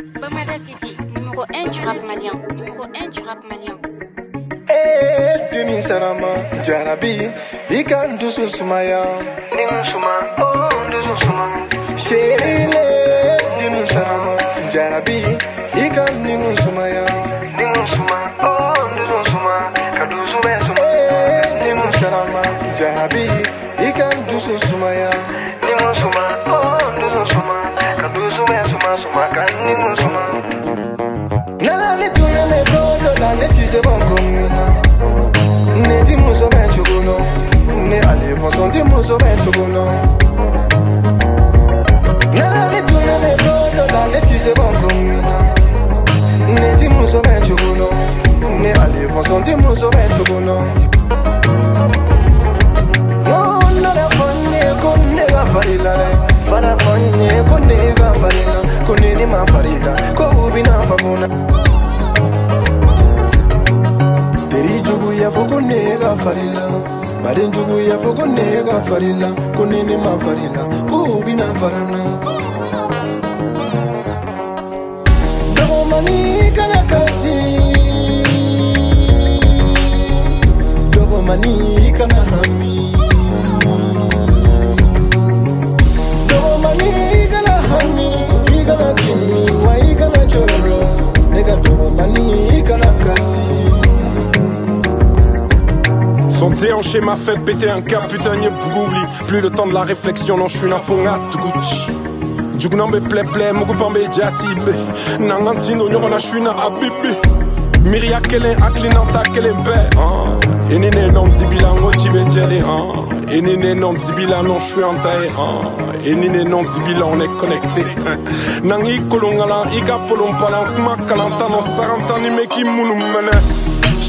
Bamada City, numéro 1 du rap malien. Numéro 1 du rap malien. Eh, demi sarama, jarabi, ikan dusu sumaya. Ning suma, oh, dusu suma. Sherile, dimi sarama, jarabi, ikan ning sumaya. Ning suma, oh, dusu suma. Kadusu be suma. Eh, dimi sarama, jarabi, ikan dusu sumaya. Ning suma, oh, dusu suma. Kadusu be suma suma la ne ti se bon komina Ne di muso ben chugulo Ne ale fonson di muso ben chugulo Nala ni tuya me kodo la ne ti se bon komina Ne di muso ben chugulo Ne ale fonson di muso ben chugulo Oh, nala fonye konne ga farila le Fara fonye konne ga farila kuneka farila marenjuku yafo kuneka farila kunene mafarila. Kubi na farana. Dogomani kana kasi. Dogomani Son déhanché m'a fait péter un cap, putain, y'a. Plus le temps de la réflexion, non, je suis un fonga, Gucci. Jugunambe ple ple, mugupambe jatibe. Nangantino, nyona, je suis na abibi. Miria kelen aklinanta kelen pe. Enine non dibila ngochi benjele. Ah. Enine non dibila non, je suis en taille. Ah. Enine non dibila, on est connecté. Nangi kolongala, ika polompala, kuma kalanta, non saranta ni meki munu mene.